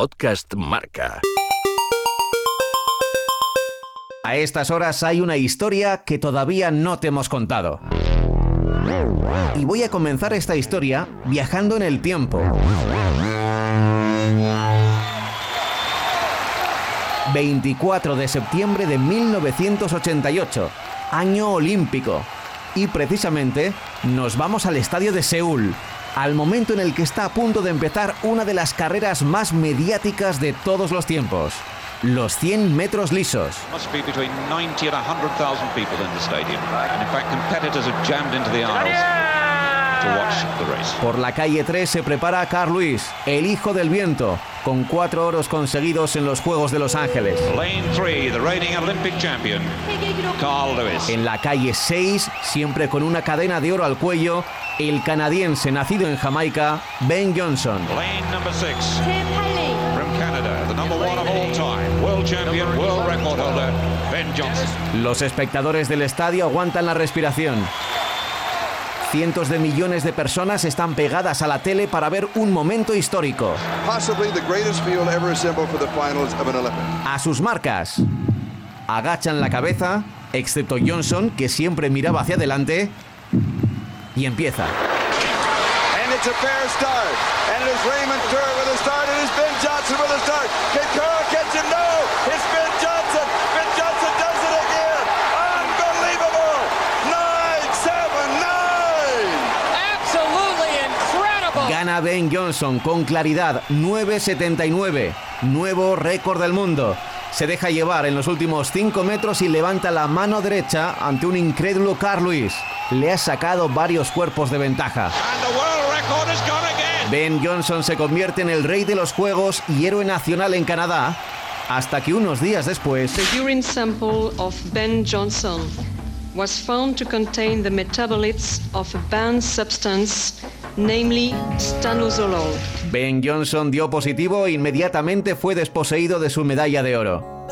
Podcast Marca. A estas horas hay una historia que todavía no te hemos contado. Y voy a comenzar esta historia viajando en el tiempo. 24 de septiembre de 1988, año olímpico. Y precisamente nos vamos al estadio de Seúl, al momento en el que está a punto de empezar una de las carreras más mediáticas de todos los tiempos. Los 100 metros lisos. Por la calle 3 se prepara Carl Lewis, el hijo del viento, con cuatro oros conseguidos en los Juegos de Los Ángeles. Lane 3, the reigning Olympic champion, Carl Lewis. En la calle 6, siempre con una cadena de oro al cuello, el canadiense nacido en Jamaica, Ben Johnson. Lane number 6, from Canada, the number one of all time, world champion, world record holder, Ben Johnson. Los espectadores del estadio aguantan la respiración. Cientos de millones de personas están pegadas a la tele para ver un momento histórico. possibly the greatest field ever assembled for the finals of an Olympic. A sus marcas. Agachan la cabeza, excepto Johnson, que siempre miraba hacia adelante, y empieza. And it's a fair start. And it is Raymond Kerr with a start. It is Ben Johnson with a start. Can Kerr catch him? No! It's Ben Johnson! Ben Johnson does it again! Unbelievable! Nine, seven, nine! Absolutely incredible. Gana Ben Johnson con claridad 9.79, nuevo récord del mundo. Se deja llevar en los últimos 5 metros y levanta la mano derecha ante un incrédulo Carl Lewis. Le ha sacado varios cuerpos de ventaja. Ben Johnson se convierte en el rey de los Juegos y héroe nacional en Canadá, hasta que unos días después The urine sample of Ben Johnson was found to contain the metabolites of a banned substance, namely stanozolol. Ben Johnson dio positivo e inmediatamente fue desposeído de su medalla de oro.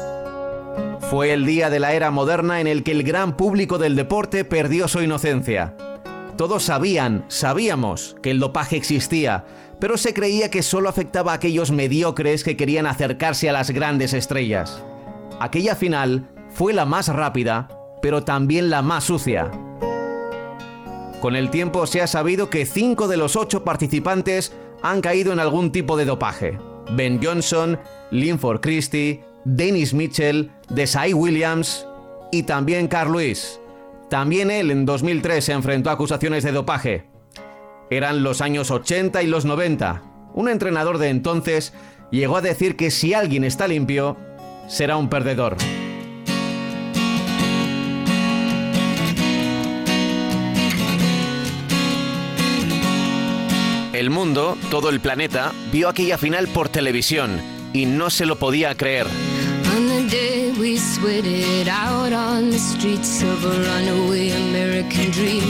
Fue el día de la era moderna en el que el gran público del deporte perdió su inocencia. Todos sabían, sabíamos, que el dopaje existía, pero se creía que solo afectaba a aquellos mediocres que querían acercarse a las grandes estrellas. Aquella final fue la más rápida, pero también la más sucia. Con el tiempo se ha sabido que cinco de los ocho participantes han caído en algún tipo de dopaje. Ben Johnson, Linford Christie, Dennis Mitchell, Desai Williams y también Carl Lewis. También él en 2003 se enfrentó a acusaciones de dopaje. Eran los años 80 y los 90. Un entrenador de entonces llegó a decir que si alguien está limpio, será un perdedor. El mundo, todo el planeta, vio aquella final por televisión y no se lo podía creer.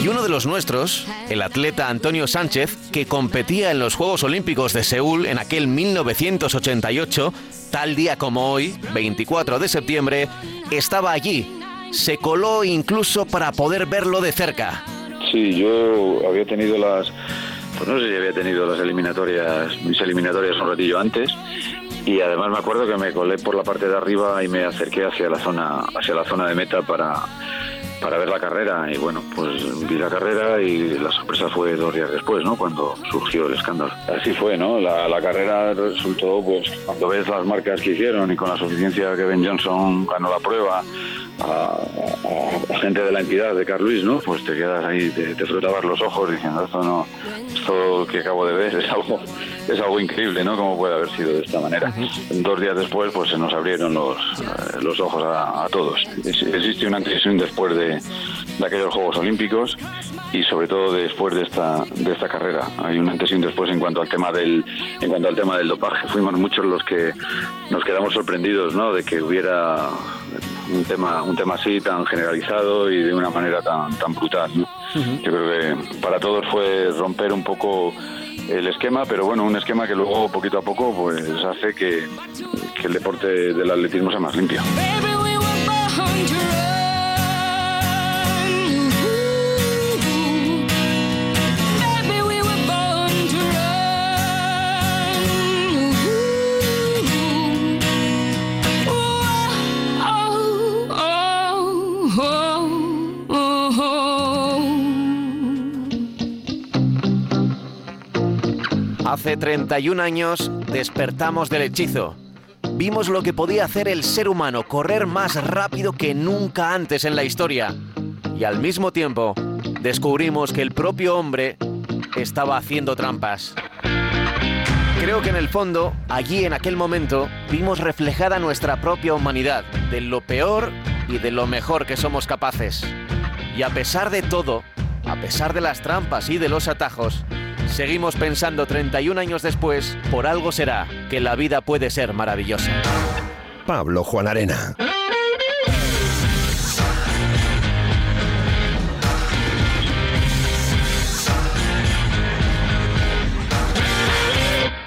Y uno de los nuestros, el atleta Antonio Sánchez, que competía en los Juegos Olímpicos de Seúl en aquel 1988, tal día como hoy, 24 de septiembre, estaba allí. Se coló incluso para poder verlo de cerca. Sí, yo había tenido las, pues no sé si había tenido las eliminatorias, mis eliminatorias un ratillo antes, y además me acuerdo que me colé por la parte de arriba y me acerqué hacia la zona, hacia la zona de meta para, para ver la carrera. Y bueno, pues vi la carrera y la sorpresa fue dos días después, ¿no? Cuando surgió el escándalo. Así fue, ¿no? La, la carrera resultó, pues, cuando ves las marcas que hicieron y con la suficiencia que Ben Johnson ganó la prueba, a, gente de la entidad de Carl Luis, ¿no? Pues te quedas ahí, te, te los ojos diciendo esto no, esto que acabo de ver es algo, es algo increíble, ¿no? Cómo puede haber sido de esta manera. Dos días después, pues se nos abrieron los, eh, los ojos a, a todos. Es- existe un antes y un después de, de aquellos Juegos Olímpicos y sobre todo después de esta, de esta carrera. Hay un antes y un después en cuanto al tema del, en cuanto al tema del dopaje. Fuimos muchos los que nos quedamos sorprendidos, ¿no? De que hubiera un tema, un tema así tan generalizado y de una manera tan, tan brutal. ¿no? Yo creo que para todos fue romper un poco el esquema, pero bueno, un esquema que luego poquito a poco pues hace que, que el deporte del atletismo sea más limpio. Baby, we Hace 31 años despertamos del hechizo. Vimos lo que podía hacer el ser humano, correr más rápido que nunca antes en la historia. Y al mismo tiempo, descubrimos que el propio hombre estaba haciendo trampas. Creo que en el fondo, allí en aquel momento, vimos reflejada nuestra propia humanidad, de lo peor y de lo mejor que somos capaces. Y a pesar de todo, a pesar de las trampas y de los atajos, seguimos pensando 31 años después, por algo será que la vida puede ser maravillosa. Pablo Juan Arena.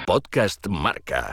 Podcast Marca.